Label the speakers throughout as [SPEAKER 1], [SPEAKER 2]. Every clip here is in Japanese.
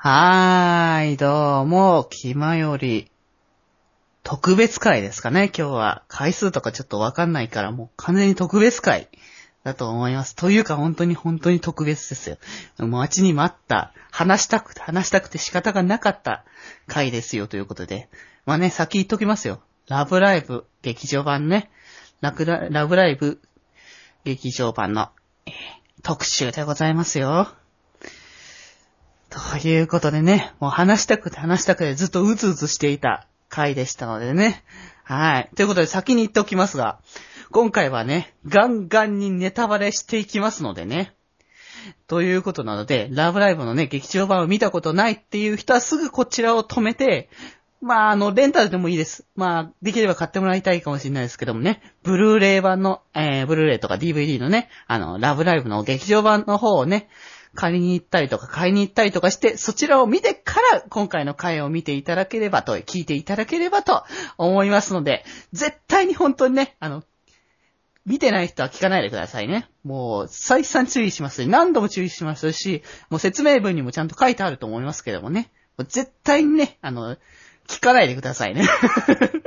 [SPEAKER 1] はーい、どうも、気まより、特別会ですかね、今日は。回数とかちょっとわかんないから、もう完全に特別会だと思います。というか、本当に本当に特別ですよ。待ちに待った、話したくて、話したくて仕方がなかった回ですよ、ということで。まあね、先言っときますよ。ラブライブ劇場版ね。ラブラブライブ劇場版の、えー、特集でございますよ。ということでね、もう話したくて話したくてずっとうつうつしていた回でしたのでね。はい。ということで先に言っておきますが、今回はね、ガンガンにネタバレしていきますのでね。ということなので、ラブライブのね、劇場版を見たことないっていう人はすぐこちらを止めて、まあ、あの、レンタルでもいいです。まあ、できれば買ってもらいたいかもしれないですけどもね、ブルーレイ版の、えー、ブルーレイとか DVD のね、あの、ラブライブの劇場版の方をね、借りに行ったりとか買いに行ったりとかして、そちらを見てから今回の回を見ていただければと、聞いていただければと思いますので、絶対に本当にね、あの、見てない人は聞かないでくださいね。もう、再三注意します。何度も注意しますし、もう説明文にもちゃんと書いてあると思いますけどもね。もう絶対にね、あの、聞かないでくださいね。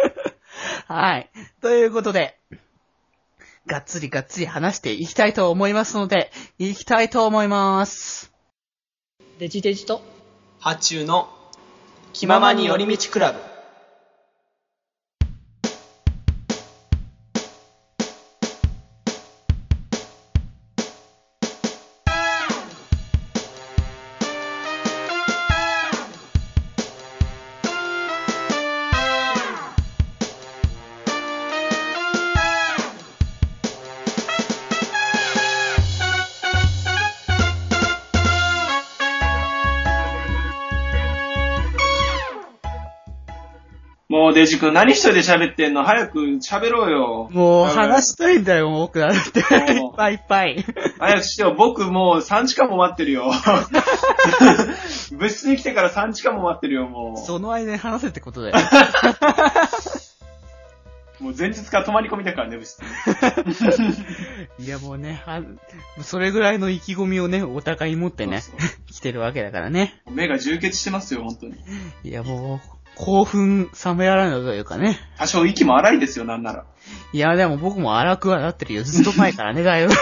[SPEAKER 1] はい。ということで、がっつりがっつり話していきたいと思いますので、いきたいと思います。
[SPEAKER 2] デジデジと、
[SPEAKER 3] 発注の、気ままに寄り道クラブ。もうデジ君何一人で喋ってんの？早く喋ろうよ。
[SPEAKER 1] もう話したいんだよ、僕だって。いっぱいいっぱい。
[SPEAKER 3] 早くしてよ。僕もう3時間も待ってるよ。物質に来てから3時間も待ってるよ、も
[SPEAKER 1] う。その間に話せってことだよ。
[SPEAKER 3] もう前日から泊まり込みだからね、物質
[SPEAKER 1] いやもうね、それぐらいの意気込みをね、お互い持ってね、そうそう来てるわけだからね。
[SPEAKER 3] 目が充血してますよ、本当に。
[SPEAKER 1] いやもう、興奮冷めやらぬというかね。
[SPEAKER 3] 多少息も荒いですよ、なんなら。
[SPEAKER 1] いや、でも僕も荒くはなってるよ。ずっと前からね、だいぶ。さ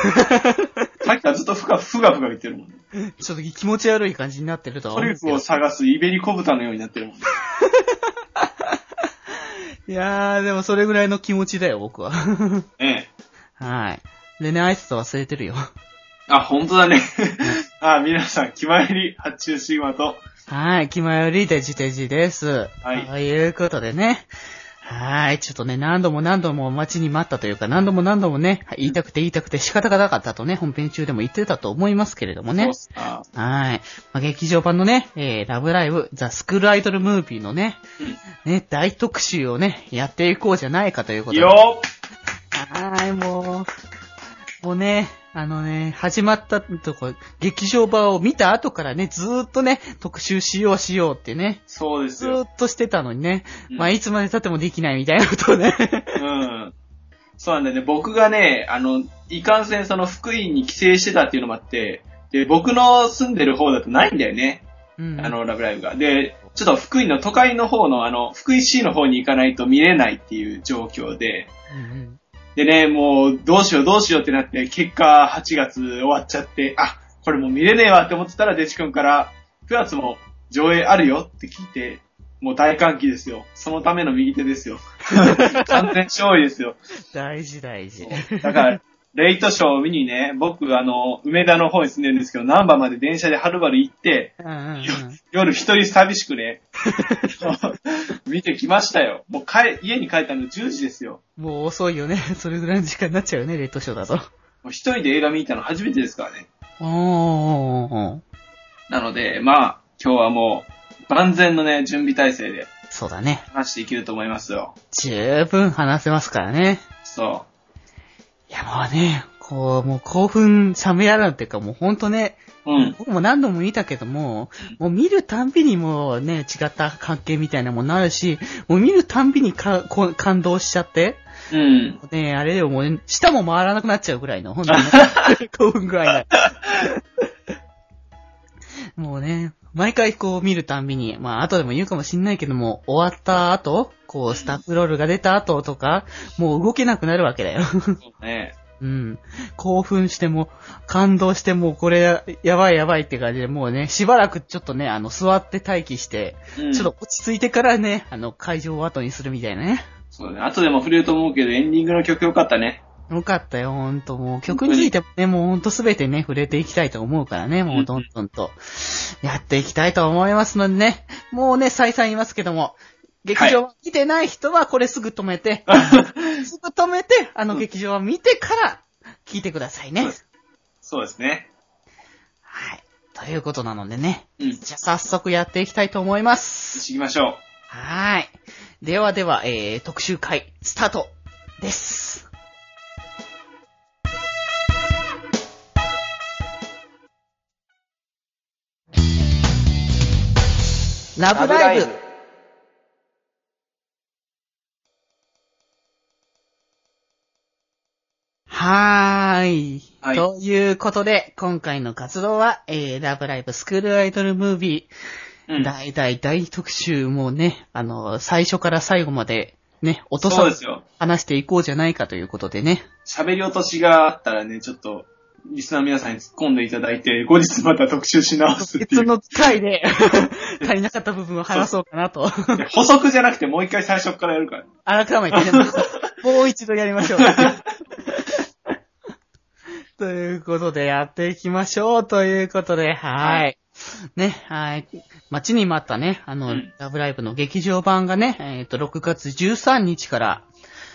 [SPEAKER 3] っきからずっとふがふがふが言ってるもん
[SPEAKER 1] ね。ちょっと気持ち悪い感じになってると
[SPEAKER 3] トリュフを探すイベリコ豚のようになってるもんね。
[SPEAKER 1] いやー、でもそれぐらいの気持ちだよ、僕は。
[SPEAKER 3] ええ。
[SPEAKER 1] はい。でね、挨拶忘れてるよ。
[SPEAKER 3] あ、ほんとだね。あ、皆さん、決まり発注シグマと、
[SPEAKER 1] はい、気まよりデジデジです。
[SPEAKER 3] はい。
[SPEAKER 1] ということでね。はい、ちょっとね、何度も何度も待ちに待ったというか、何度も何度もね、言いたくて言いたくて仕方がなかったとね、本編中でも言ってたと思いますけれどもね。そうすはい。まあ、劇場版のね、えー、ラブライブ、ザ・スクールアイドルムービーのね、ね、大特集をね、やっていこうじゃないかということで。
[SPEAKER 3] よ
[SPEAKER 1] はい、もう、もうね、あのね、始まったとこ、劇場版を見た後からね、ずーっとね、特集しようしようってね。
[SPEAKER 3] そうですよ。
[SPEAKER 1] ずーっとしてたのにね。うん、まあ、いつまで経ってもできないみたいなことをね。
[SPEAKER 3] うん。そうなんだよね。僕がね、あの、いかんせんその福井に帰省してたっていうのもあって、で、僕の住んでる方だとないんだよね。うん。あの、ラブライブが。で、ちょっと福井の都会の方の、あの、福井市の方に行かないと見れないっていう状況で、うんうん、でね、もう、どうしようどうしようってなって、結果8月終わっちゃって、あ、これもう見れねえわって思ってたら、デチ君から、9月も上映あるよって聞いて、もう大歓喜ですよ。そのための右手ですよ。完全勝利ですよ。
[SPEAKER 1] 大事大事。
[SPEAKER 3] だから、レイトショーを見にね、僕、あの、梅田の方に住んでるんですけど、南波まで電車ではるばる行って、うんうんうん、夜一人寂しくね、見てきましたよ。もう帰、家に帰ったの10時ですよ。
[SPEAKER 1] もう遅いよね。それぐらいの時間になっちゃうよね、レイトショーだと。も
[SPEAKER 3] う一人で映画見たの初めてですからね。
[SPEAKER 1] おー。
[SPEAKER 3] なので、まあ、今日はもう、万全のね、準備体制で。
[SPEAKER 1] そうだね。
[SPEAKER 3] 話していけると思いますよ。
[SPEAKER 1] 十分話せますからね。
[SPEAKER 3] そう。
[SPEAKER 1] いや、もうね、こう、もう興奮冷めやらんっていうか、もうほんとね、
[SPEAKER 3] うん。
[SPEAKER 1] 僕も何度も見たけども、もう見るたんびにもうね、違った関係みたいなもんなるし、もう見るたんびにかこ感動しちゃって、
[SPEAKER 3] うん。
[SPEAKER 1] ねあれでももう、舌も回らなくなっちゃうぐらいの、ほんとに、興奮具合だ。もうね、毎回こう見るたんびに、まあ後でも言うかもしんないけども、終わった後、こうスタッフロールが出た後とか、もう動けなくなるわけだよ。
[SPEAKER 3] そうね。
[SPEAKER 1] うん。興奮しても、感動しても、これ、やばいやばいって感じで、もうね、しばらくちょっとね、あの、座って待機して、
[SPEAKER 3] うん
[SPEAKER 1] ちょっと落ち着いてからね、あの、会場を後にするみたいなね。
[SPEAKER 3] そうだね。後でも触れると思うけど、エンディングの曲良かったね。
[SPEAKER 1] よかったよ、ほんと。もう曲についてもね、もうほんとすべてね、触れていきたいと思うからね、もうどんどんと、やっていきたいと思いますのでね。もうね、再三言いますけども、劇場見てない人はこれすぐ止めて、すぐ止めて、あの劇場は見てから、聞いてくださいね。
[SPEAKER 3] そうですね。
[SPEAKER 1] はい。ということなのでね。
[SPEAKER 3] うん。
[SPEAKER 1] じゃあ早速やっていきたいと思います。
[SPEAKER 3] 行きましょう。
[SPEAKER 1] はーい。ではでは、えー、特集会、スタートです。ラブライブはーい。
[SPEAKER 3] はい
[SPEAKER 1] ということで、今回の活動は、えー、ラブライブスクールアイドルムービー、
[SPEAKER 3] うん。
[SPEAKER 1] 大大大特集もね、あの、最初から最後までね、落とさず。話していこうじゃないかということでね。
[SPEAKER 3] 喋り落としがあったらね、ちょっと、リスナーの皆さんに突っ込んでいただいて、後日また特集し直すっていう。
[SPEAKER 1] 別の回で 足りなかった部分を話そうかなと。
[SPEAKER 3] で補足じゃなくてもう一回最初からやるから。
[SPEAKER 1] 改めてね、もう一度やりましょう。ということで、やっていきましょう。ということで、は
[SPEAKER 3] はい
[SPEAKER 1] い。ね、はい。待ちに待ったね、あの、
[SPEAKER 3] うん
[SPEAKER 1] ラブライブの劇場版がね、えっ、と、6月13日から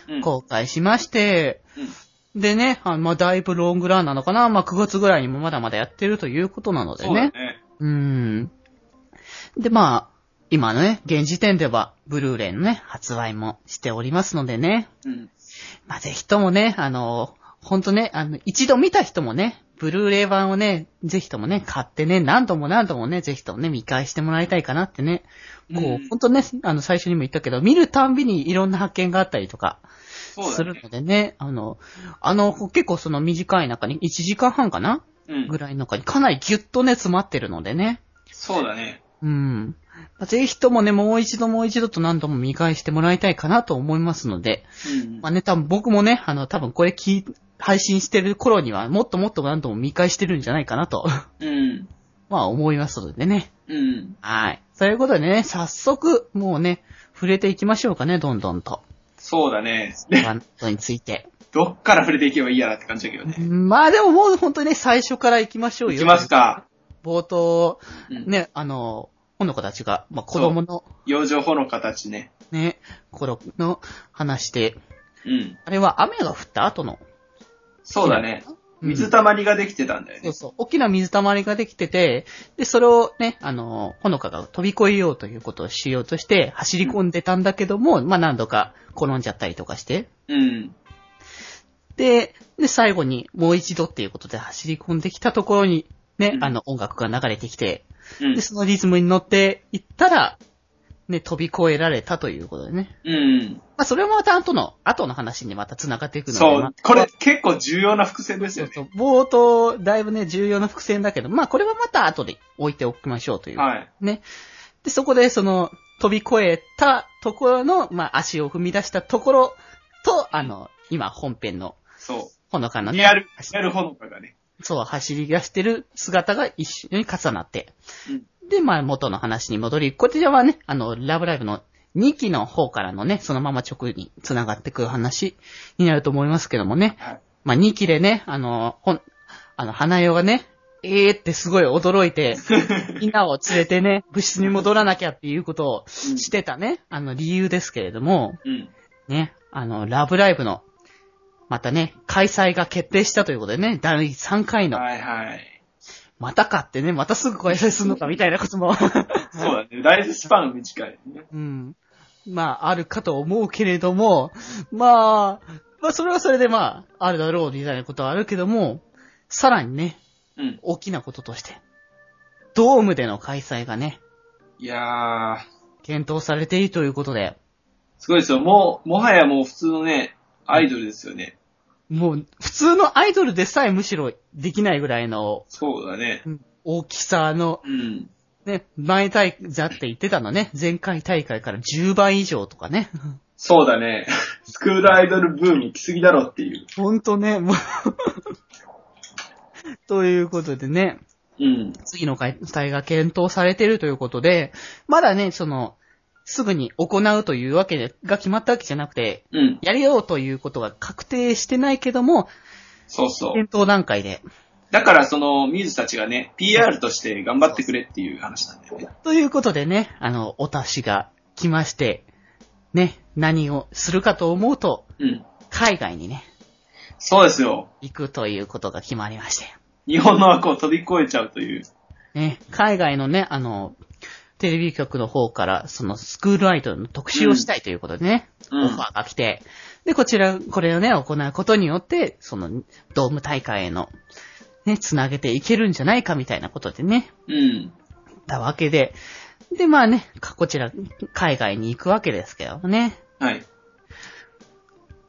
[SPEAKER 3] うん。
[SPEAKER 1] 公開しまして、
[SPEAKER 3] うん
[SPEAKER 1] でね、あまあ、だいぶロングランなのかなまあ、9月ぐらいにもまだまだやってるということなのでね。
[SPEAKER 3] そうだね。
[SPEAKER 1] ん。で、まあ、今のね、現時点では、ブルーレイのね、発売もしておりますのでね。
[SPEAKER 3] うん。
[SPEAKER 1] まあ、ぜひともね、あの、ほんとね、あの、一度見た人もね、ブルーレイ版をね、ぜひともね、買ってね、何度も何度もね、ぜひともね、見返してもらいたいかなってね。こう、
[SPEAKER 3] うん
[SPEAKER 1] ほんとね、あの、最初にも言ったけど、見るたんびにいろんな発見があったりとか、するの。でね、あの、あの、結構その短い中に、1時間半かな
[SPEAKER 3] うん
[SPEAKER 1] ぐ。らいの中にかなりギュッとね、詰まってるのでね。
[SPEAKER 3] そうだね。
[SPEAKER 1] うん。まあぜひともね、もう一度もう一度と何度も見返してもらいたいかなと思いますので、
[SPEAKER 3] うん
[SPEAKER 1] まあね、多分僕もね、あの、多分これ聞い、配信してる頃には、もっともっと何度も見返してるんじゃないかなと、
[SPEAKER 3] うん。
[SPEAKER 1] まあ思いますのでね。
[SPEAKER 3] うん。
[SPEAKER 1] はい。そういうことでね、早速、もうね、触れていきましょうかね、どんどんと。
[SPEAKER 3] そうだね。
[SPEAKER 1] バンドについて。
[SPEAKER 3] どっから触れていけばいいやなって感じだけどね。
[SPEAKER 1] まあでももう本当にね、最初から行きましょうよ。
[SPEAKER 3] いきますか。
[SPEAKER 1] 冒頭、
[SPEAKER 3] うん。
[SPEAKER 1] ね、あの、ほの子たちが、まあ子供の
[SPEAKER 3] 養生法の形ね。
[SPEAKER 1] ね、頃の話で、
[SPEAKER 3] うん。
[SPEAKER 1] あれは雨が降った後の。
[SPEAKER 3] そうだね。
[SPEAKER 1] うん
[SPEAKER 3] 水たまりができてたんだよね。
[SPEAKER 1] そうそう。大きな水たまりができてて、で、それをね、あの、ほのかが飛び越えようということをしようとして、走り込んでたんだけども、まあ何度か転んじゃったりとかして。
[SPEAKER 3] うん。
[SPEAKER 1] で、で、最後にもう一度っていうことで走り込んできたところに、ね、
[SPEAKER 3] うん
[SPEAKER 1] あの音楽が流れてきて、
[SPEAKER 3] うん
[SPEAKER 1] で、。そのリズムに乗っていったら、ね、飛び越えられたということでね。
[SPEAKER 3] うん。
[SPEAKER 1] まあそれもまた後の、後の話にまた繋がっていくので、まあ
[SPEAKER 3] そう。これ結構重要な伏線ですよね。
[SPEAKER 1] そう。冒頭、だいぶね、重要な伏線だけど、まあこれはまた後で置いておきましょうという。
[SPEAKER 3] はい。
[SPEAKER 1] ね。で、そこでその、飛び越えたところの、まあ足を踏み出したところと、あの、今本編の、
[SPEAKER 3] そ
[SPEAKER 1] ほのかの
[SPEAKER 3] う。
[SPEAKER 1] ね、
[SPEAKER 3] リアル、リアルほのかがね。
[SPEAKER 1] そう、走り出してる姿が一緒に重なって。で、まあ元の話に戻り、こちらはね、あの、ラブライブの2期の方からのね、そのまま直に繋がってくる話になると思いますけどもね。
[SPEAKER 3] はい。
[SPEAKER 1] まあ、2期でね、あの、ほん、あの、花代がね、えーってすごい驚いて、みんなを連れてね、部室に戻らなきゃっていうことをしてたね、あの理由ですけれども、
[SPEAKER 3] うん。
[SPEAKER 1] ね、あの、ラブライブの、またね、開催が決定したということでね、第3回の、
[SPEAKER 3] はいはい。
[SPEAKER 1] またかってね、またすぐ開催するのかみたいなことも、
[SPEAKER 3] そうだね。ライフスパン短いね。
[SPEAKER 1] うん。まあ、あるかと思うけれども、まあ、まあ、それはそれでまあ、あるだろうみたいなことはあるけども、さらにね、
[SPEAKER 3] うん。
[SPEAKER 1] 大きなこととして、ドームでの開催がね、
[SPEAKER 3] いやー、
[SPEAKER 1] 検討されているということで、
[SPEAKER 3] すごいですよ。もう、もはやもう普通のね、アイドルですよね。
[SPEAKER 1] もう、普通のアイドルでさえむしろできないぐらいの
[SPEAKER 3] そうだね。
[SPEAKER 1] 大きさの
[SPEAKER 3] うん。
[SPEAKER 1] ね、前大会だって言ってたのね。前回大会から10倍以上とかね。
[SPEAKER 3] そうだね。スクールアイドルブーム行き過ぎだろっていう。
[SPEAKER 1] ほんとね、もう。ということでね、
[SPEAKER 3] うん。
[SPEAKER 1] 次の開催が検討されているということで、まだね、その、すぐに行うというわけでが決まったわけじゃなくて、
[SPEAKER 3] うん。
[SPEAKER 1] やりようということが確定してないけども、
[SPEAKER 3] そうそう。
[SPEAKER 1] 検討段階で。
[SPEAKER 3] だからそのミューズたちがね、PR として頑張ってくれっていう話なんだよね。
[SPEAKER 1] ということでね、あの、お達しが来まして、ね、何をするかと思うと、
[SPEAKER 3] うん。
[SPEAKER 1] 海外にね、
[SPEAKER 3] そうですよ。
[SPEAKER 1] 行くということが決まりまして。
[SPEAKER 3] 日本の枠を飛び越えちゃうという。
[SPEAKER 1] ね、海外のね、あの、テレビ局の方から、そのスクールアイドルの特集をしたいということでね、
[SPEAKER 3] うん
[SPEAKER 1] オファーが来て、で、こちら、これをね、行うことによって、その、ドーム大会への、ね、つなげていけるんじゃないかみたいなことでね、
[SPEAKER 3] うん。
[SPEAKER 1] たわけで、で、まあね、かこちら、海外に行くわけですけどね。
[SPEAKER 3] はい。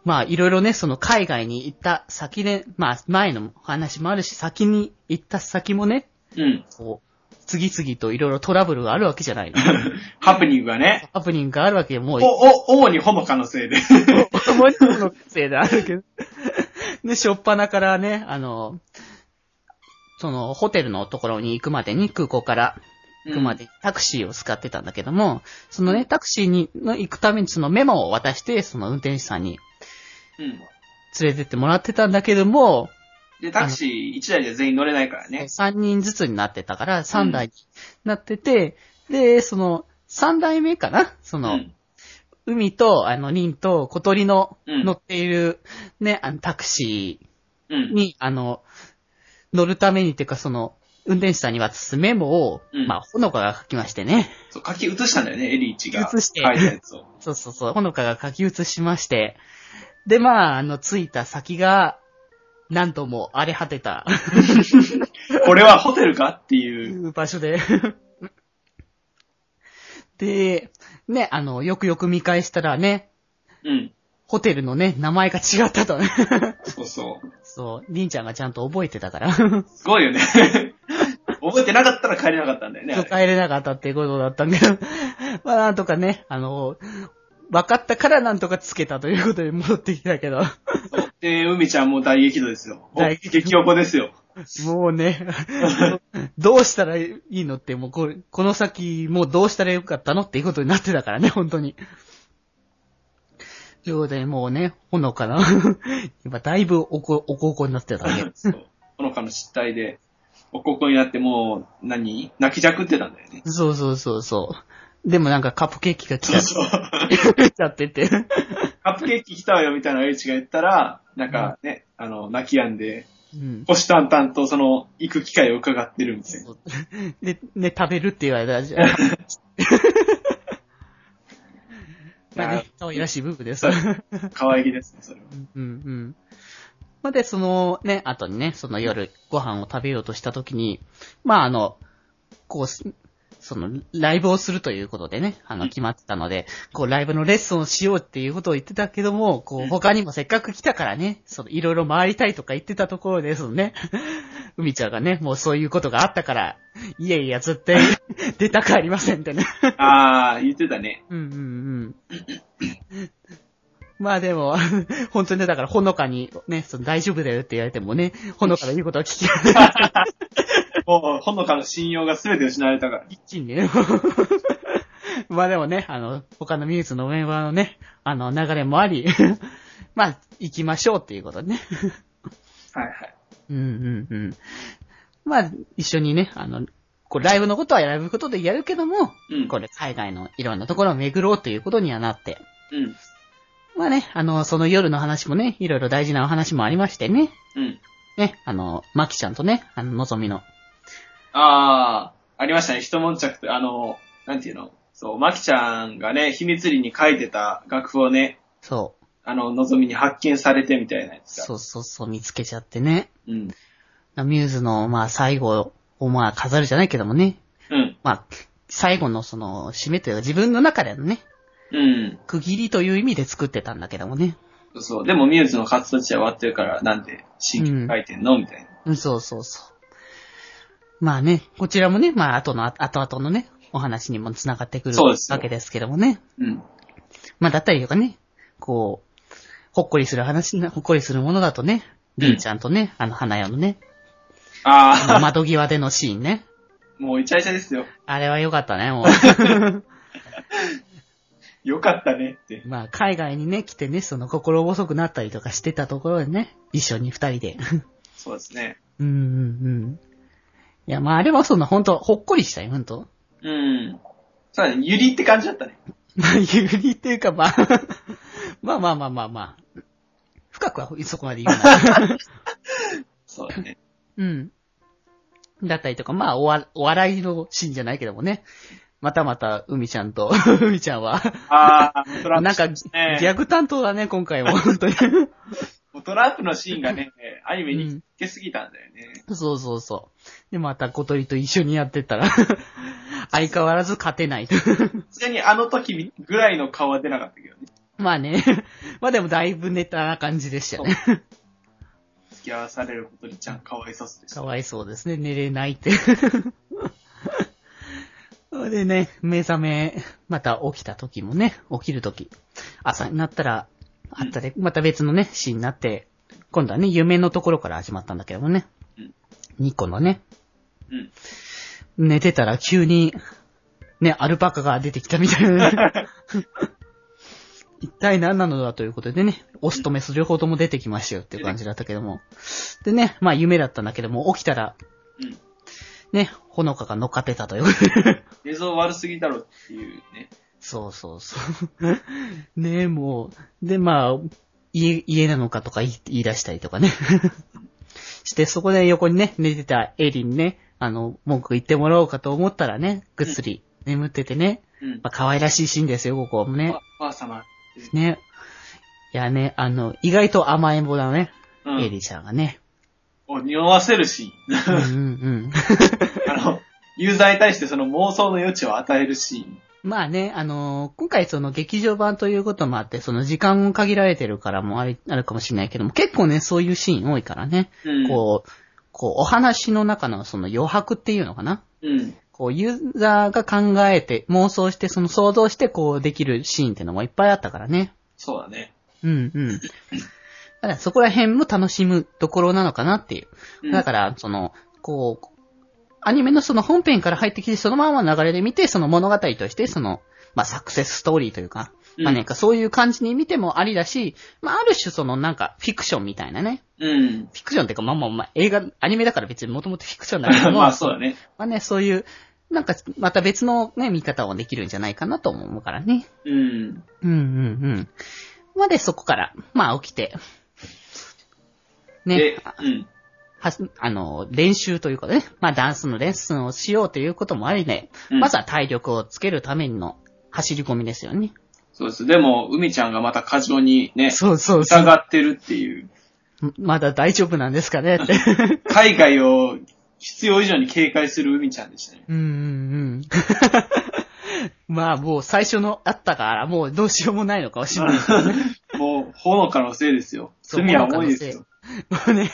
[SPEAKER 1] まあ、いろいろね、その海外に行った先で、まあ、前のお話もあるし、先に行った先もね、
[SPEAKER 3] うん。
[SPEAKER 1] こう、次々といろいろトラブルがあるわけじゃないの。
[SPEAKER 3] ハプニングがね。
[SPEAKER 1] ハプニングがあるわけで、もう、
[SPEAKER 3] お、お、主にホモカのせいで。
[SPEAKER 1] もちろんのせいであるけど。で、しょっぱなからね、あの、その、ホテルのところに行くまでに、空港から行くまでタクシーを使ってたんだけども、そのね、タクシーにの行くためにそのメモを渡して、その運転手さんに
[SPEAKER 3] うん。
[SPEAKER 1] 連れてってもらってたんだけども、
[SPEAKER 3] で、タクシー1台で全員乗れないからね。
[SPEAKER 1] 3人ずつになってたから、3台になってて、で、その、3台目かな？その、
[SPEAKER 3] うん。
[SPEAKER 1] 海と、あの、リンと小鳥の
[SPEAKER 3] うん
[SPEAKER 1] 乗っている、ね、あの、タクシ
[SPEAKER 3] う
[SPEAKER 1] ー
[SPEAKER 3] ん。
[SPEAKER 1] に、あの、乗るためにっていうか、その、運転手さんに渡すメモを、
[SPEAKER 3] うん
[SPEAKER 1] まあ、ほのかが書きましてね。
[SPEAKER 3] そう、書き写したんだよね、エリーチが。
[SPEAKER 1] 写して
[SPEAKER 3] 書いたやつを。
[SPEAKER 1] そうそうそう、ほのかが書き写しまして。で、まあ、あの、着いた先が、なんとも荒れ果てた
[SPEAKER 3] これはホテルかっていう。
[SPEAKER 1] いう場所で。で、ね、あの、よくよく見返したらね、
[SPEAKER 3] うん。
[SPEAKER 1] ホテルのね、名前が違ったとね。
[SPEAKER 3] そうそう。
[SPEAKER 1] そう、りんちゃんがちゃんと覚えてたから。
[SPEAKER 3] すごいよね。覚えてなかったら帰れなかったんだよね。あれ
[SPEAKER 1] 帰れなかったっていうことだったんだけど、まあなんとかね、あの、分かったからなんとかつけたということで戻ってきたけど、
[SPEAKER 3] で、海ちゃんも大激怒ですよ。
[SPEAKER 1] 大激怒
[SPEAKER 3] 激おこですよ。
[SPEAKER 1] もうね、どうしたらいいのって、もうこれこの先、もうどうしたらよかったのっていうことになってたからね、本当に。ということで、もうね、ほのかな。今、だいぶおこ、おこおこになってたね。
[SPEAKER 3] そう。ほのかの失態で、おここになってもう、何？泣きじゃくってたんだよね。
[SPEAKER 1] そうそうそうそう。でもなんかカップケーキが来た
[SPEAKER 3] そうそう。
[SPEAKER 1] 来ちゃってて。
[SPEAKER 3] カップケーキ来たわよみたいなエリチが言ったら、なんかね、あの、泣き止んで、
[SPEAKER 1] うん。
[SPEAKER 3] 虎視眈々とその、行く機会を伺ってるみたいな。
[SPEAKER 1] そう で、ね、食べるって言われたじゃん。まあね、可愛らしい部分です。
[SPEAKER 3] 可愛げですね、それは。
[SPEAKER 1] うんうん。まあで、そのね、後にね、その夜ご飯を食べようとした時に、まああの、こうす、その、ライブをするということでね、あの、決まってたので、こう、ライブのレッスンをしようっていうことを言ってたけども、こう、他にもせっかく来たからね、その、いろいろ回りたいとか言ってたところですね。海ちゃんがね、もうそういうことがあったから、いやいや、絶対 出たくありませんってね。
[SPEAKER 3] あー、言ってたね。
[SPEAKER 1] うんうんうん。まあでも、本当にね、だからほのかにね、その大丈夫だよって言われてもね、ほのかの言うことは聞き
[SPEAKER 3] もう、ほのかの信用が全て失われたから。
[SPEAKER 1] 一気にね。まあでもね、あの、他のミューズのメンバーのね、あの、流れもあり、まあ、行きましょうっていうことでね。
[SPEAKER 3] はいはい。
[SPEAKER 1] うんうんうん。まあ、一緒にね、あの、こうライブのことはライブのことでやるけども、
[SPEAKER 3] うん。
[SPEAKER 1] これ海外のいろんなところを巡ろうということにはなって、
[SPEAKER 3] うん。
[SPEAKER 1] まあね、あの、その夜の話もね、いろいろ大事なお話もありましてね。
[SPEAKER 3] うん。
[SPEAKER 1] ね、あの、マキちゃんとね、あの、のぞみの。
[SPEAKER 3] あー、ありましたね。一悶着と、あの、なんていうの？そう、まきちゃんがね、秘密裏に書いてた楽譜をね、
[SPEAKER 1] そう。
[SPEAKER 3] あの、のぞみに発見されてみたいなやつが。
[SPEAKER 1] そうそうそう、見つけちゃってね。
[SPEAKER 3] うん。
[SPEAKER 1] ミューズの、まあ、最後を、まあ、飾るじゃないけどもね。
[SPEAKER 3] うん。
[SPEAKER 1] まあ、最後のその、締めというか、自分の中でのね、
[SPEAKER 3] うん。
[SPEAKER 1] 区切りという意味で作ってたんだけどもね。
[SPEAKER 3] そう。でもミューズの活動地は終わってるから、なんで新曲書いてんのみたいな。
[SPEAKER 1] うん、そうそうそう。まあね、こちらもね、まあ後の、後々のね、お話にも繋がってくるわけですけどもね。
[SPEAKER 3] うん。
[SPEAKER 1] まあだったりとかね、こう、ほっこりする話な、ほっこりするものだとね、りんちゃんとね、あの花屋のね、あの
[SPEAKER 3] あ
[SPEAKER 1] 窓際でのシーンね。
[SPEAKER 3] あ、もうイチャイチャですよ。
[SPEAKER 1] あれは良かったね、もう。
[SPEAKER 3] よかったねって。
[SPEAKER 1] まあ、海外にね、来てね、その心細くなったりとかしてたところでね、一緒に二人で。
[SPEAKER 3] そうですね。
[SPEAKER 1] うんうんうん。いや、まあ、あれはそんな、ほんと、ほっこりしたよ、ほんと。
[SPEAKER 3] うん。そうだね、ゆりって感じだったね。
[SPEAKER 1] まあ、有利っていうか、まあ、まあまあまあまあまあ。深くはそこまで言うな。
[SPEAKER 3] そうだね。
[SPEAKER 1] うん。だったりとか、まあ、おわ、お笑いのシーンじゃないけどもね。またまた、海ちゃんと、海ちゃんは、
[SPEAKER 3] ああ、トランプ
[SPEAKER 1] なんか、ギャグ担当だね、今回も、本当に。
[SPEAKER 3] トランプのシーンがね、アニメにつけすぎたんだよね。
[SPEAKER 1] そうそうそう。で、また小鳥と一緒にやってたら、相変わらず勝てない。
[SPEAKER 3] 普通にあの時ぐらいの顔は出なかったけどね。
[SPEAKER 1] まあね。まあでもだいぶネタな感じでしたね。
[SPEAKER 3] 付き合わされることにちゃんかわいそうでした。
[SPEAKER 1] かわいそうですね。寝れないって。でね、目覚め、また起きた時もね、起きる時、朝になったら、あったで、また別のね、シーンになって、今度はね、夢のところから始まったんだけどもね。
[SPEAKER 3] うん
[SPEAKER 1] ニコのね、
[SPEAKER 3] うん。
[SPEAKER 1] 寝てたら急に、ね、アルパカが出てきたみたいなね。一体何なのだということでね、オスとメス両方とも出てきましたよっていう感じだったけども。でね、まあ夢だったんだけども、起きたら、
[SPEAKER 3] うん。
[SPEAKER 1] ね、ほのかが乗っかってたという。
[SPEAKER 3] 映像悪すぎだろっていうね。
[SPEAKER 1] そうそうそう。ねもう、でまあ、家、家なのかとか言い出したりとかね。して、そこで横にね、寝てたエリンにね、あの、文句言ってもらおうかと思ったらね、ぐっすり眠っててね、
[SPEAKER 3] うん。
[SPEAKER 1] まあ、可愛らしいシーンですよ、ここもね
[SPEAKER 3] お。ばあ様。
[SPEAKER 1] ね。いやね、あの、意外と甘えん坊だね、
[SPEAKER 3] うん。
[SPEAKER 1] エリちゃんがね。
[SPEAKER 3] を匂わせるシーン。
[SPEAKER 1] うんうんうん。
[SPEAKER 3] あの、ユーザーに対してその妄想の余地を与えるシーン。
[SPEAKER 1] まあね、あのー今回その劇場版ということもあって、その時間も限られてるからもあるあるかもしれないけども、結構ね、そういうシーン多いからね。
[SPEAKER 3] うん。
[SPEAKER 1] こう、こう、お話の中のその余白っていうのかな
[SPEAKER 3] うん。
[SPEAKER 1] こう、ユーザーが考えて、妄想して、その想像して、こう、できるシーンっていうのもいっぱいあったからね。
[SPEAKER 3] そうだね。
[SPEAKER 1] うんうん。だからそこら辺も楽しむところなのかなっていう。
[SPEAKER 3] うん
[SPEAKER 1] だから、その、こう、アニメのその本編から入ってきて、そのままの流れで見て、その物語として、その、まあ、サクセスストーリーというか、まあ、
[SPEAKER 3] うん
[SPEAKER 1] なんかそういう感じに見てもありだし、まあ、ある種そのなんかフィクションみたいなね。
[SPEAKER 3] うん。
[SPEAKER 1] フィクションっていうか、まあまあまあ、映画、アニメだから別にもともとフィクションだけども、
[SPEAKER 3] まあそうだね。
[SPEAKER 1] まあね、そういう、なんか、また別のね、見方をできるんじゃないかなとも思うからね。
[SPEAKER 3] うん。
[SPEAKER 1] うんうんうん。まあで、そこから、まあ起きて、ね
[SPEAKER 3] で、、うん。
[SPEAKER 1] はあの、練習というかね、まあダンスのレッスンをしようということもありね、
[SPEAKER 3] うん
[SPEAKER 1] まずは体力をつけるための走り込みですよね。
[SPEAKER 3] そうです。でも、海ちゃんがまた過剰にね、
[SPEAKER 1] そうそう。
[SPEAKER 3] 疑ってるっていう、
[SPEAKER 1] まだ大丈夫なんですかねって。
[SPEAKER 3] 海外を必要以上に警戒する海ちゃんでしたね。
[SPEAKER 1] うんうんうん。まあもう最初のあったからもうどうしようもないのかもしれないね。
[SPEAKER 3] もう、ほのかのせいですよ。罪は重いですよ。
[SPEAKER 1] ね。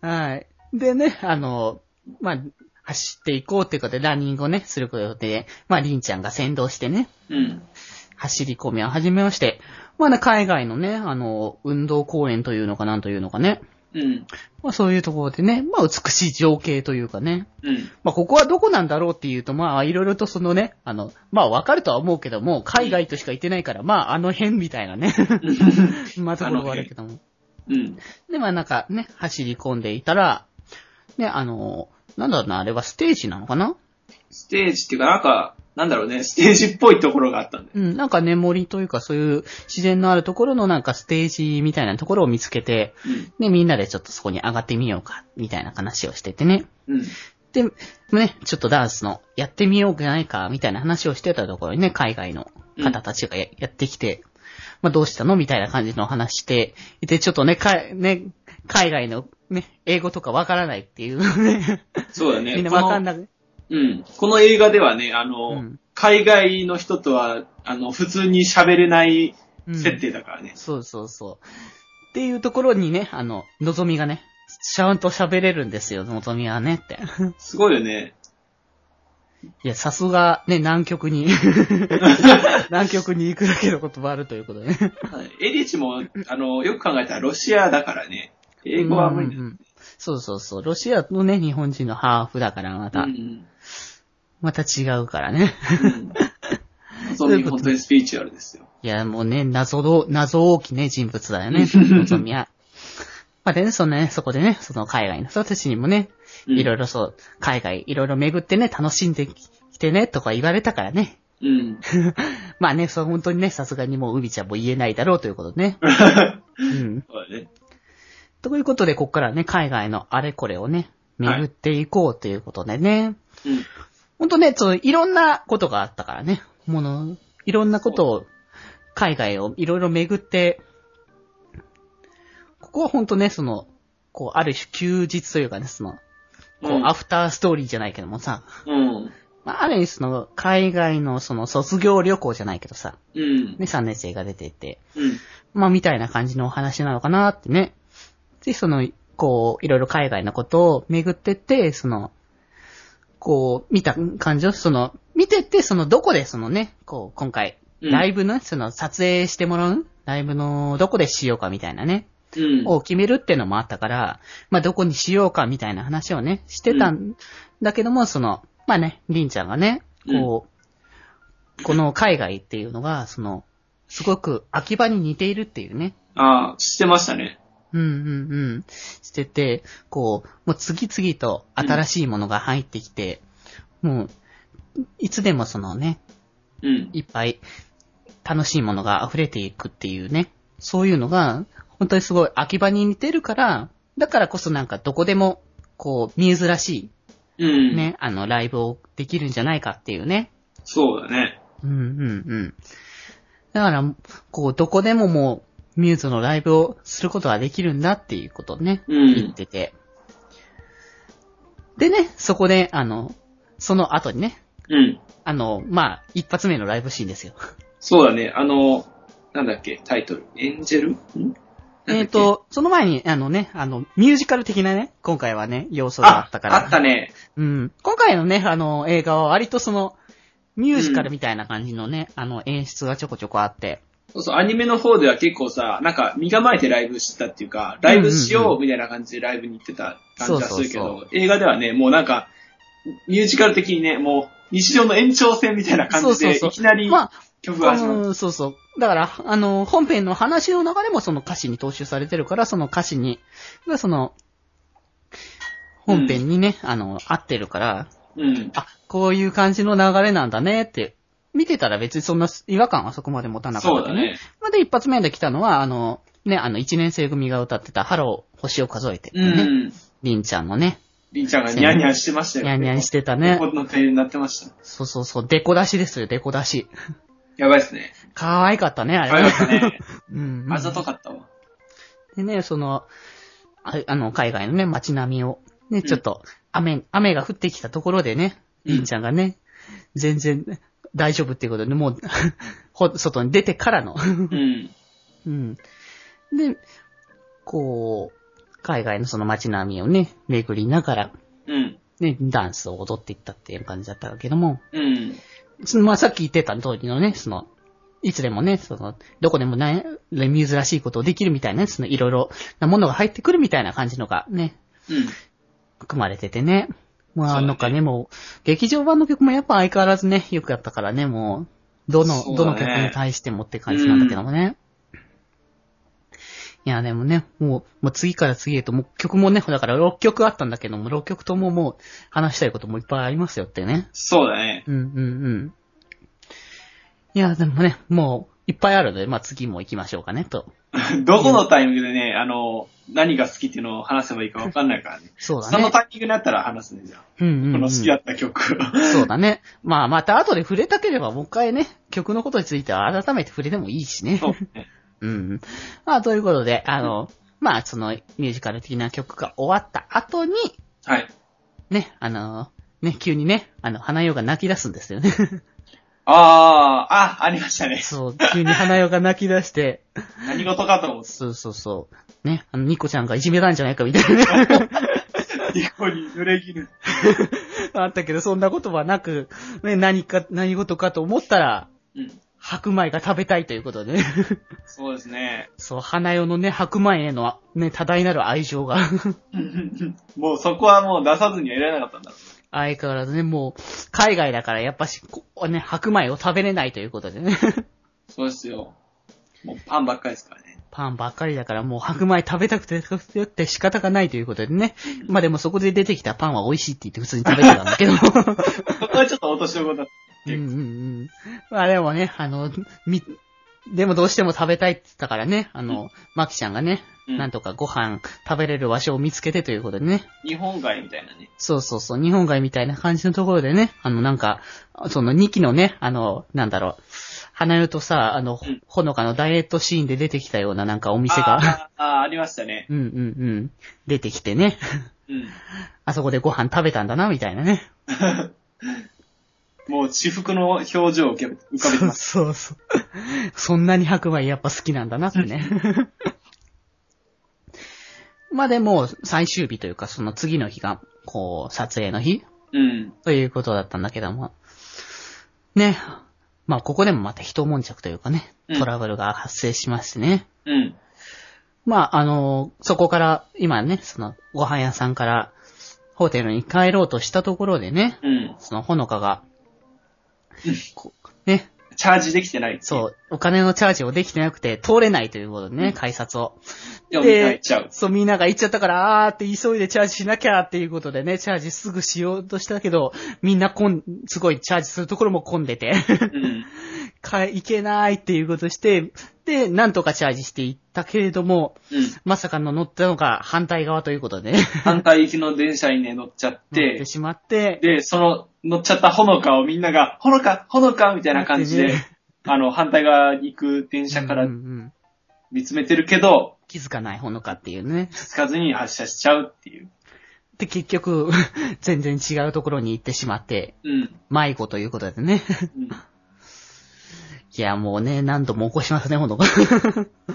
[SPEAKER 1] はい。でね、あの、まあ、走っていこうっていうことで、ランニングをね、することで、まあ、リンちゃんが先導してね、
[SPEAKER 3] うん。
[SPEAKER 1] 走り込みを始めまして、まあね、海外のね、あの、運動公園というのかなんというのかね、
[SPEAKER 3] うん。
[SPEAKER 1] まあそういうところでね、まあ美しい情景というかね、
[SPEAKER 3] うん。
[SPEAKER 1] まあここはどこなんだろうっていうと、まあいろいろとそのね、あの、まあわかるとは思うけども、海外としか行ってないから、まああの辺みたいなね、まあところはあるけども。
[SPEAKER 3] うん。
[SPEAKER 1] で、まあなんかね、走り込んでいたら、ね、あの、なんだろうな、あれはステージなのかな？
[SPEAKER 3] ステージっていうか、なんか、なんだろうね、ステージっぽいところがあったんだよ。
[SPEAKER 1] うん、なんかね、森というかそういう自然のあるところのなんかステージみたいなところを見つけて、
[SPEAKER 3] うん。
[SPEAKER 1] で、みんなでちょっとそこに上がってみようか、みたいな話をしててね。
[SPEAKER 3] うん。
[SPEAKER 1] で、ね、ちょっとダンスのやってみようじゃないか、みたいな話をしてたところにね、海外の方たちがや,、ってきて、まあどうしたの？みたいな感じの話して、で、ちょっとね、かね、海外のね、英語とかわからないっていうね、
[SPEAKER 3] そうだね。
[SPEAKER 1] みんなわかん
[SPEAKER 3] な
[SPEAKER 1] なく、
[SPEAKER 3] うん。この映画ではね、あの、
[SPEAKER 1] うん
[SPEAKER 3] 海外の人とは、あの、普通に喋れない
[SPEAKER 1] うん
[SPEAKER 3] 設定だからね。
[SPEAKER 1] そうそうそう。っていうところにね、あの、のぞみがね、ちゃんと喋れるんですよ、のぞみはねって。
[SPEAKER 3] すごいよね。
[SPEAKER 1] いや、さすが、ね、南極に、南極に行くだけのこともあるということでね。
[SPEAKER 3] エリチも、あの、よく考えたらロシアだからね。英語は無理だ、
[SPEAKER 1] うんうんそうそうそう。ロシアのね、日本人のハーフだからまた、
[SPEAKER 3] うん
[SPEAKER 1] また違うからね。
[SPEAKER 3] うん。そういう本当にスピリチュアルですよ。
[SPEAKER 1] いや、もうね、謎の、謎大きね、人物だよね、のぞみは。まあでね、そのね、そこでね、その海外の人たちにもね、
[SPEAKER 3] うん
[SPEAKER 1] いろいろそう、海外いろいろ巡ってね、楽しんできてね、とか言われたからね。
[SPEAKER 3] うん。
[SPEAKER 1] まあね、そう本当にね、さすがにもう海ちゃんも言えないだろうということでね。うん。
[SPEAKER 3] そうだね。
[SPEAKER 1] ということで、こっからね、海外のあれこれをね、巡っていこうということでね。
[SPEAKER 3] うん。
[SPEAKER 1] ほんとね、そう、いろんなことがあったからね。もの、いろんなことを、海外をいろいろ巡って、ここはほんとね、その、こう、ある種休日というかね、その、こう、
[SPEAKER 3] うん
[SPEAKER 1] アフターストーリーじゃないけどもさ、
[SPEAKER 3] うん。
[SPEAKER 1] まあ、ある意味その、海外のその、卒業旅行じゃないけどさ、
[SPEAKER 3] うん。
[SPEAKER 1] ね、3年生が出てて、
[SPEAKER 3] うん。
[SPEAKER 1] まあ、みたいな感じのお話なのかなってね。で、その、こう、いろいろ海外のことを巡ってって、その、こう、見た感じを、その、見てって、その、どこで、そのね、こう、今回、
[SPEAKER 3] うん
[SPEAKER 1] ライブの、その、撮影してもらう？ライブの、どこでしようかみたいなね、
[SPEAKER 3] うん。
[SPEAKER 1] を決めるっていうのもあったから、まあ、どこにしようかみたいな話をね、してたんだけども、その、まあね、りんちゃんがね、こう、この海外っていうのが、その、すごく秋葉に似ているっていうね、
[SPEAKER 3] ああ、知ってましたね。
[SPEAKER 1] うんうんうん。してて、こう、もう次々と新しいものが入ってきて、もう、いつでもそのね、
[SPEAKER 3] うん。
[SPEAKER 1] いっぱい楽しいものが溢れていくっていうね、そういうのが、本当にすごい秋葉に似てるから、だからこそなんかどこでも、こう、見えずらし
[SPEAKER 3] う
[SPEAKER 1] い、
[SPEAKER 3] ん。
[SPEAKER 1] ね、あの、ライブをできるんじゃないかっていうね。
[SPEAKER 3] そうだね。
[SPEAKER 1] うんうんうん。だから、こう、どこでももう、ミューズのライブをすることができるんだっていうことをね、
[SPEAKER 3] うん
[SPEAKER 1] 言ってて。でね、そこで、あの、その後にね、
[SPEAKER 3] うん。
[SPEAKER 1] あの、まあ、一発目のライブシーンですよ。
[SPEAKER 3] そうだね。あの、なんだっけ、タイトル。エンジェル？ん？
[SPEAKER 1] えっ、、と、その前に、あのね、あの、ミュージカル的なね、今回はね、要素があ
[SPEAKER 3] あ
[SPEAKER 1] ったから。
[SPEAKER 3] あったね。
[SPEAKER 1] うん。今回のね、あの、映画は割とその、ミュージカルみたいな感じのね、あの、演出がちょこちょこあって。
[SPEAKER 3] そうそう、アニメの方では結構さ、なんか身構えてライブしてたっていうか、ライブしようみたいな感じでライブに行ってた感じがするけ
[SPEAKER 1] そうそう
[SPEAKER 3] ど、映画ではね、もうなんか、ミュージカル的にね、もう日常の延長線みたいな感じで、
[SPEAKER 1] そうそうそう
[SPEAKER 3] いきなり
[SPEAKER 1] まあ、
[SPEAKER 3] 始まる。
[SPEAKER 1] うん、そうそう。だから、あの、本編の話の流れもその歌詞に踏襲されてるから、その歌詞に、がその、本編にね、あの、合ってるから、
[SPEAKER 3] うん。
[SPEAKER 1] あ、こういう感じの流れなんだねって、見てたら別にそんな違和感はそこまで持たなかった、
[SPEAKER 3] そうだね。
[SPEAKER 1] まあで、一発目で来たのは、あの、ね、あの、一年生組が歌ってた、 Hello、星を数えてって
[SPEAKER 3] う
[SPEAKER 1] ね、
[SPEAKER 3] ん。
[SPEAKER 1] りんちゃんのね、
[SPEAKER 3] りんちゃんがニャンニャンしてましたよ
[SPEAKER 1] ニャンニャンしてたね
[SPEAKER 3] ここの手になってました。
[SPEAKER 1] そうそうそう、デコ出しですよ、デコ出し。
[SPEAKER 3] やばいっすね。
[SPEAKER 1] 可愛かったね、あれ。
[SPEAKER 3] かったね。
[SPEAKER 1] う んうん。
[SPEAKER 3] あざとかったわ。
[SPEAKER 1] でね、その、ああの、海外のね、街並みを、ね、ちょっと、雨、雨が降ってきたところでね、
[SPEAKER 3] うん
[SPEAKER 1] りんちゃんがね、全然大丈夫っていうことで、もう、ほ外に出てからの、
[SPEAKER 3] うん。
[SPEAKER 1] うん。で、こう、海外のその街並みをね、巡りながら、
[SPEAKER 3] うん。
[SPEAKER 1] ね、ダンスを踊っていったっていう感じだったけども、
[SPEAKER 3] うん。
[SPEAKER 1] そのまあ、さっき言ってた通りのね、その、いつでもね、その、どこでもない、レミューズらしいことをできるみたいなね、その、いろいろなものが入ってくるみたいな感じのがね、
[SPEAKER 3] うん。
[SPEAKER 1] 組まれててね。まあ、
[SPEAKER 3] そうだね
[SPEAKER 1] なんかね、もう、劇場版の曲もやっぱ相変わらずね、よくやったからね、もう、どの、どの曲に対してもって感じなんだけどもね。いや、でもね、もう、もう次から次へと、もう曲もね、だから6曲あったんだけども、6曲とももう話したいこともいっぱいありますよってね。
[SPEAKER 3] そうだね。
[SPEAKER 1] うんうんうん。いや、でもね、もう、いっぱいあるので、まあ次も行きましょうかね、と。
[SPEAKER 3] どこのタイミングでね、あの、何が好きっていうのを話せばいいかわかんないからね。
[SPEAKER 1] そうだね。
[SPEAKER 3] そのタイミングになったら話すね、じゃあ。
[SPEAKER 1] うんうん、うん。
[SPEAKER 3] この好きだった曲。
[SPEAKER 1] そうだね。まあ、また後で触れたければ、もう一回ね、曲のことについては改めて触れてもいいしね。
[SPEAKER 3] そうね。
[SPEAKER 1] うん。まあ、ということで、あの、まあ、そのミュージカル的な曲が終わった後に、
[SPEAKER 3] はい。
[SPEAKER 1] ね、あの、ね、急にね、あの、花代が泣き出すんですよね。
[SPEAKER 3] ああ、あ、ありましたね。
[SPEAKER 1] そう、急に花代が泣き出して、
[SPEAKER 3] 何事かと思って。
[SPEAKER 1] そうそうそう。ね、あの、ニコちゃんがいじめたんじゃないかみたいなね。
[SPEAKER 3] ニコに濡れ衣。
[SPEAKER 1] あったけど、そんなことはなく、ね、何か、何事かと思ったら、
[SPEAKER 3] うん。
[SPEAKER 1] 白米が食べたいということでね。
[SPEAKER 3] そうですね。
[SPEAKER 1] そう、花代のね、白米へのね、多大なる愛情が。
[SPEAKER 3] もうそこはもう出さずにはいられなかったんだろ
[SPEAKER 1] 相変わらずね、もう、海外だからやっぱし、こね、白米を食べれないということでね。
[SPEAKER 3] う。そうですよ。もうパンばっかりですからね。
[SPEAKER 1] パンばっかりだからもう白米食べたくて食べて仕方がないということでね。まあでもそこで出てきたパンは美味しいって言って普通に食べてたんだけど。
[SPEAKER 3] そこはちょっと落としどころだっ
[SPEAKER 1] うんうんうん。まあでもね、あの、み、でもどうしても食べたいって言ったからね、あの、マキちゃんがね、
[SPEAKER 3] うん
[SPEAKER 1] なんとかご飯食べれる場所を見つけてということでね。
[SPEAKER 3] た。日本海みたいなね。
[SPEAKER 1] そうそうそう、日本海みたいな感じのところでね、あのなんか、その2期のね、あの、なんだろう、花代とさ、あの、
[SPEAKER 3] うん
[SPEAKER 1] ほのかのダイエットシーンで出てきたようななんかお店が、
[SPEAKER 3] あーあー、ありましたね。
[SPEAKER 1] うんうんうん、出てきてね、
[SPEAKER 3] うん。
[SPEAKER 1] あそこでご飯食べたんだな、みたいなね。
[SPEAKER 3] もう私服の表情を浮かべてます。
[SPEAKER 1] そうそう。そんなに白米やっぱ好きなんだなってね。まあでも、最終日というか、その次の日が、こう、撮影の日
[SPEAKER 3] うん。
[SPEAKER 1] ということだったんだけども。ね。まあ、ここでもまた一悶着というかね、
[SPEAKER 3] うん
[SPEAKER 1] トラブルが発生しましてね。
[SPEAKER 3] うん。
[SPEAKER 1] まあ、あの、そこから、今ね、その、ご飯屋さんから、ホテルに帰ろうとしたところでね、
[SPEAKER 3] うん。
[SPEAKER 1] その、ほのかが、こね、
[SPEAKER 3] チャージできてない。
[SPEAKER 1] そう、お金のチャージをできてなくて、通れないということでね、改札を。
[SPEAKER 3] でもみんな行っちゃう。
[SPEAKER 1] そう、みんなが行っちゃったから、あーって急いでチャージしなきゃっていうことでね、チャージすぐしようとしたけど、みんなこん、すごいチャージするところも混んでて、
[SPEAKER 3] うん。
[SPEAKER 1] か、いけないっていうことして、で、なんとかチャージしていったけれども、
[SPEAKER 3] うん。
[SPEAKER 1] まさかの乗ったのが反対側ということでね、
[SPEAKER 3] 反対行きの電車にね、乗っちゃっ
[SPEAKER 1] 乗って
[SPEAKER 3] て、
[SPEAKER 1] しまって、
[SPEAKER 3] で、その、乗っちゃったほのかをみんなが、ほのか、ほのかみたいな感じで、
[SPEAKER 1] ね
[SPEAKER 3] あの、反対側に行く電車から
[SPEAKER 1] うんうんうん
[SPEAKER 3] 見つめてるけど、
[SPEAKER 1] 気づかないほのかっていうね。
[SPEAKER 3] 気づかずに発車しちゃうっていう。
[SPEAKER 1] で、結局、全然違うところに行ってしまって、
[SPEAKER 3] うん。
[SPEAKER 1] 迷子ということでね。
[SPEAKER 3] うん
[SPEAKER 1] いや、もうね、何度も起こしますね、ほのか。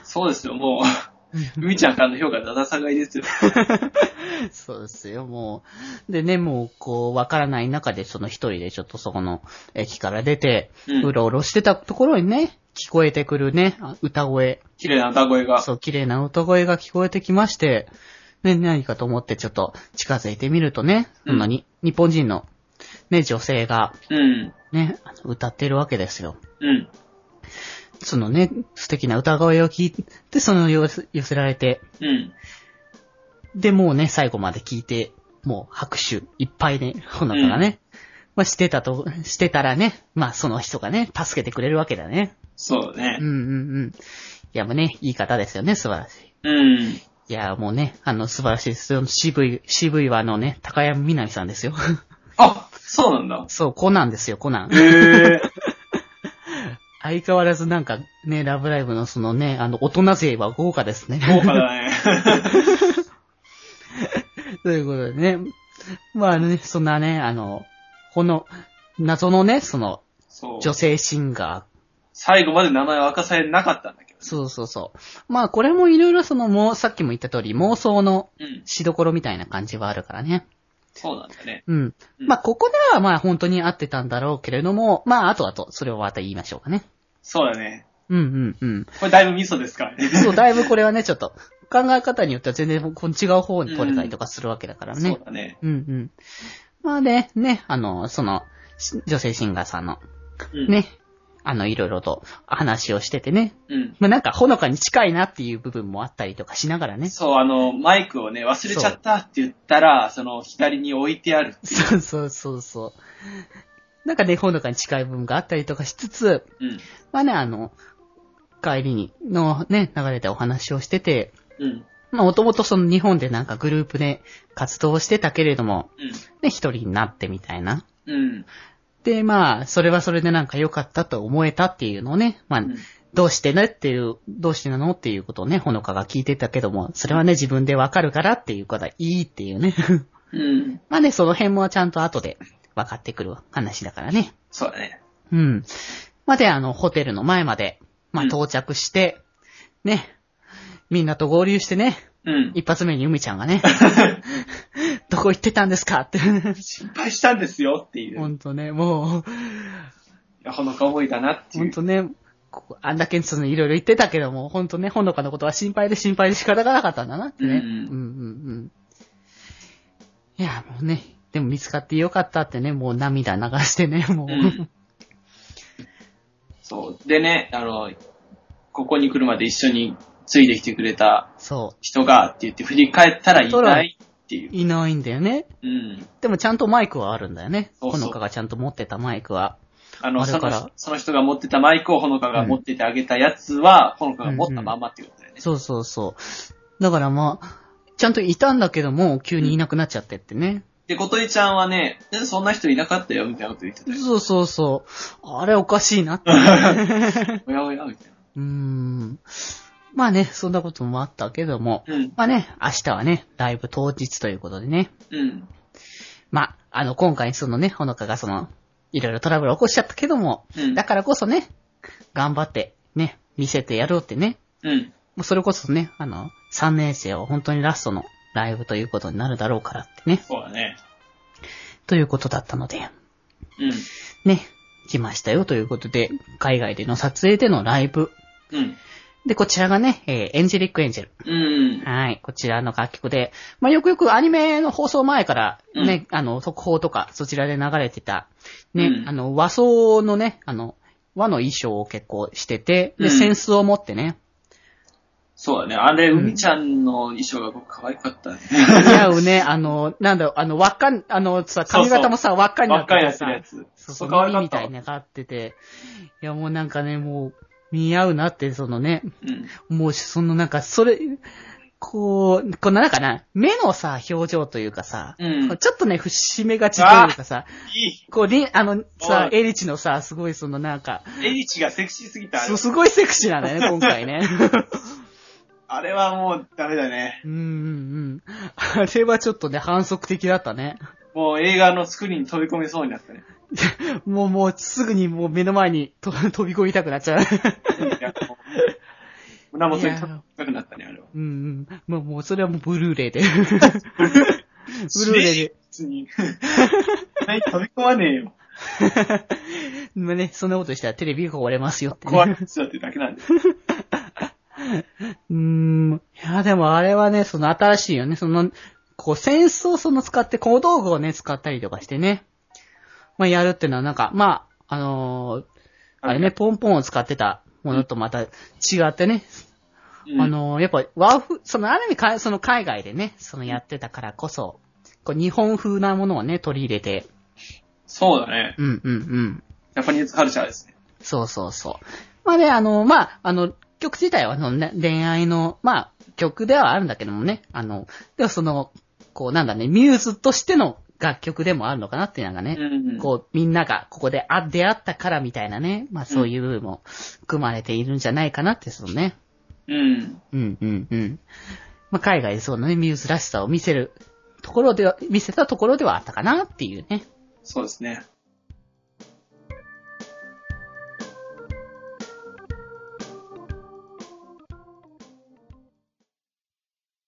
[SPEAKER 3] そうですよ、もう、海ちゃんからの評価だだ下がりですよ。
[SPEAKER 1] そうですよ、もう。でね、もう、こう、わからない中で、その一人でちょっとそこの駅から出て、
[SPEAKER 3] うん
[SPEAKER 1] うろうろしてたところにね、聞こえてくるね、あ歌声。
[SPEAKER 3] 綺麗な歌声が。
[SPEAKER 1] そう、綺麗な歌声が聞こえてきまして、ね、何かと思ってちょっと近づいてみるとね、
[SPEAKER 3] うん
[SPEAKER 1] そのに、日本人の、ね、女性が、
[SPEAKER 3] うん。
[SPEAKER 1] ね、歌ってるわけですよ。
[SPEAKER 3] うん。
[SPEAKER 1] そのね、素敵な歌声を聞いて、その寄せ寄せられて、
[SPEAKER 3] うん。
[SPEAKER 1] で、もうね、最後まで聞いて、もう拍手いっぱいね、ほのかがね、まあしてたと、してたらね、まあその人がね、助けてくれるわけだね。
[SPEAKER 3] そうだね
[SPEAKER 1] うん。うんうん。いやもうね、いい方ですよね、素晴らしい。
[SPEAKER 3] うん。
[SPEAKER 1] いやもうね、あの、素晴らしいですよ。渋い、渋いはあのね、高山みなみさんですよ。
[SPEAKER 3] あ、そうなんだ。
[SPEAKER 1] そう、コナンですよ、コナン。
[SPEAKER 3] へえ。
[SPEAKER 1] 相変わらずなんかね、ラブライブのそのね、あの、大人勢は豪華ですね。
[SPEAKER 3] 豪華だね。
[SPEAKER 1] ということでね。まあね、そんなね、あの、この、謎のね、その、
[SPEAKER 3] そう。
[SPEAKER 1] 女性シンガー。
[SPEAKER 3] 最後まで名前は明かされなかったんだけど。
[SPEAKER 1] そうそうそう。まあこれもいろいろその、もう、さっきも言った通り、妄想の
[SPEAKER 3] うん。
[SPEAKER 1] しどころみたいな感じはあるからね。
[SPEAKER 3] そうなんだね。
[SPEAKER 1] うん。
[SPEAKER 3] うん
[SPEAKER 1] まあここではまあ本当に合ってたんだろうけれども、まああとあと、それをまた言いましょうかね。
[SPEAKER 3] そうだね。
[SPEAKER 1] うんうんうん。
[SPEAKER 3] これだいぶミソですからね。
[SPEAKER 1] そう、だいぶこれはね、ちょっと、考え方によっては全然違う方に取れたりとかするわけだからね。
[SPEAKER 3] そうだね。
[SPEAKER 1] うんうん。まあね、ね、あの、その、し女性シンガーさんの、
[SPEAKER 3] うん。。
[SPEAKER 1] ね、あの、いろいろと話をしててね。
[SPEAKER 3] うん。
[SPEAKER 1] まあなんか、ほのかに近いなっていう部分もあったりとかしながらね。
[SPEAKER 3] そう、あの、マイクをね、忘れちゃったって言ったら、その、左に置いてある。
[SPEAKER 1] そうそうそうそう。なんかね、ほのかに近い部分があったりとかしつつ、
[SPEAKER 3] うん。
[SPEAKER 1] まあね、あの、帰りに、のね、流れたお話をしてて、
[SPEAKER 3] うん。
[SPEAKER 1] まあもともとその日本でなんかグループで活動してたけれども、
[SPEAKER 3] うん。
[SPEAKER 1] ね、一人になってみたいな。
[SPEAKER 3] うん。
[SPEAKER 1] で、まあ、それはそれでなんか良かったと思えたっていうのをね、まあ、
[SPEAKER 3] うん
[SPEAKER 1] どうしてねっていう、どうしてなのっていうことをね、ほのかが聞いてたけども、それはね、自分でわかるからっていうことはいいっていうね。
[SPEAKER 3] うん。
[SPEAKER 1] まあね、その辺もちゃんと後で分かってくる話だからね。
[SPEAKER 3] そうだね。
[SPEAKER 1] うん。まあ、で、あの、ホテルの前まで、まあ、
[SPEAKER 3] うん
[SPEAKER 1] 到着して、ね、みんなと合流してね、
[SPEAKER 3] うん。
[SPEAKER 1] 一発目に海ちゃんがね、どこ行ってたんですか？って。
[SPEAKER 3] 心配したんですよっていう。
[SPEAKER 1] ほんとね、もう、
[SPEAKER 3] ほのか思いだなっていう。
[SPEAKER 1] ほんとね、ここあんだけそのいろいろ言ってたけども、ほんとね、ほのかのことは心配で心配で仕方がなかったんだなってね。
[SPEAKER 3] うん
[SPEAKER 1] うんうんうん。いや、もうね、でも見つかってよかったってね、もう涙流してね、もう。
[SPEAKER 3] うんそう。でね、あの、ここに来るまで一緒についてきてくれた
[SPEAKER 1] そ
[SPEAKER 3] 人がって言って振り返ったらいないっていう
[SPEAKER 1] う。。いないんだよね。
[SPEAKER 3] うん。
[SPEAKER 1] でもちゃんとマイクはあるんだよね。
[SPEAKER 3] そうそう
[SPEAKER 1] ほのかがちゃんと持ってたマイクは。
[SPEAKER 3] あの、そ
[SPEAKER 1] あだから
[SPEAKER 3] の、その人が持ってたマイクをほのかが持っててあげたやつは、ほのかが持ったまんまっていうことだよね。
[SPEAKER 1] そうそうそう。だからまあ、ちゃんといたんだけども、急にいなくなっちゃってってね。
[SPEAKER 3] で、こといちゃんはね、えそんな人いなかったよ、みたいなこと言ってたよ。
[SPEAKER 1] そうそうそう。あれおかしいなって。
[SPEAKER 3] おやおや、みたいな。
[SPEAKER 1] うーん。まあね、そんなこともあったけども。
[SPEAKER 3] うん。
[SPEAKER 1] まあね、明日はね、ライブ当日ということでね。
[SPEAKER 3] うん。
[SPEAKER 1] まあ、あの、今回そのね、ほのかがその、いろいろトラブル起こしちゃったけども、
[SPEAKER 3] うん。
[SPEAKER 1] だからこそね、頑張って、ね、見せてやろうってね。
[SPEAKER 3] うん。
[SPEAKER 1] もうそれこそね、あの、3年生は本当にラストのライブということになるだろうからってね。
[SPEAKER 3] そうだね。
[SPEAKER 1] ということだったので、
[SPEAKER 3] うん。
[SPEAKER 1] ね、来ましたよということで、海外での撮影でのライブ。
[SPEAKER 3] うん。
[SPEAKER 1] で、こちらがね、えーエンジェリックエンジェル。
[SPEAKER 3] うん。
[SPEAKER 1] はい。こちらの楽曲で、まあ、よくよくアニメの放送前からね、あの、速報とかそちらで流れてた、ね、
[SPEAKER 3] うん
[SPEAKER 1] あの、和装のね、あの、和の衣装を結構してて、で、
[SPEAKER 3] うん
[SPEAKER 1] センスを持ってね、
[SPEAKER 3] そうだね。あれ、
[SPEAKER 1] うん
[SPEAKER 3] 海ちゃんの衣装が僕可愛かったね。
[SPEAKER 1] 似合うね、あの、なんだろう、あの、輪っかん、あの、さ、髪型もさ、輪っかにな
[SPEAKER 3] ばってかりや
[SPEAKER 1] ってさ
[SPEAKER 3] ってるやつ。
[SPEAKER 1] そうそう、
[SPEAKER 3] 可愛かったわ
[SPEAKER 1] 耳みたいになってて、いや、もうなんかね、もう、似合うなって、そのね、
[SPEAKER 3] うん。
[SPEAKER 1] もう、そのなんか、それ、こう、このなんかな、目のさ、表情というかさ、
[SPEAKER 3] うん。
[SPEAKER 1] ちょっとね、節目がちというかさ、
[SPEAKER 3] いい。
[SPEAKER 1] こう、りあの、さ、エリチのさ、すごいそのなんか、
[SPEAKER 3] エリチがセクシーすぎた。
[SPEAKER 1] そうすごいセクシーなんだよね、今回ね。
[SPEAKER 3] あれはもうダメだね。
[SPEAKER 1] うんうんうん。あれはちょっとね、反則的だったね。
[SPEAKER 3] もう映画のスクリーンに飛び込みそうになったね。
[SPEAKER 1] もうもうすぐにもう目の前にと 飛び込みたくなっちゃう。
[SPEAKER 3] いやもう胸元に飛びたくなったね、あれは。
[SPEAKER 1] うんうん。もうもうそれはもうブルーレイで。ブルーレイで。
[SPEAKER 3] 別に。はい、飛び込まねえよ。
[SPEAKER 1] まあね、そんなことしたらテレビが壊れますよって、ね。
[SPEAKER 3] 怖い人だってだけなんで。
[SPEAKER 1] うーん。いや、でもあれはね、その新しいよね。その、こう、センスをその使って、小道具をね、使ったりとかしてね。まあ、やるっていうのはなんか、まあ、あのーあれね、ポンポンを使ってたものとまた違ってね。
[SPEAKER 3] うん
[SPEAKER 1] あ、のーやっぱ和風、そのある意味か、その海外でね、そのやってたからこそ、こう日本風なものをね、取り入れて、
[SPEAKER 3] そうだね。
[SPEAKER 1] うんうんうん。
[SPEAKER 3] ジャパニーズカルチャーですね。
[SPEAKER 1] そうそうそう。まあね、あの、まあ、あの、曲自体はあの、ね、恋愛の、まあ、曲ではあるんだけどもね、あの、でもその、こうなんだね、ミューズとしての楽曲でもあるのかなっていうのがね、
[SPEAKER 3] うん。
[SPEAKER 1] こう、みんながここであ出会ったからみたいなね、まあそういう部分も組まれているんじゃないかなって、そのね。
[SPEAKER 3] うん。
[SPEAKER 1] うんうんうん。まあ海外でそのね、ミューズらしさを見せるところでは、見せたところではあったかなっていうね。
[SPEAKER 3] そうですね。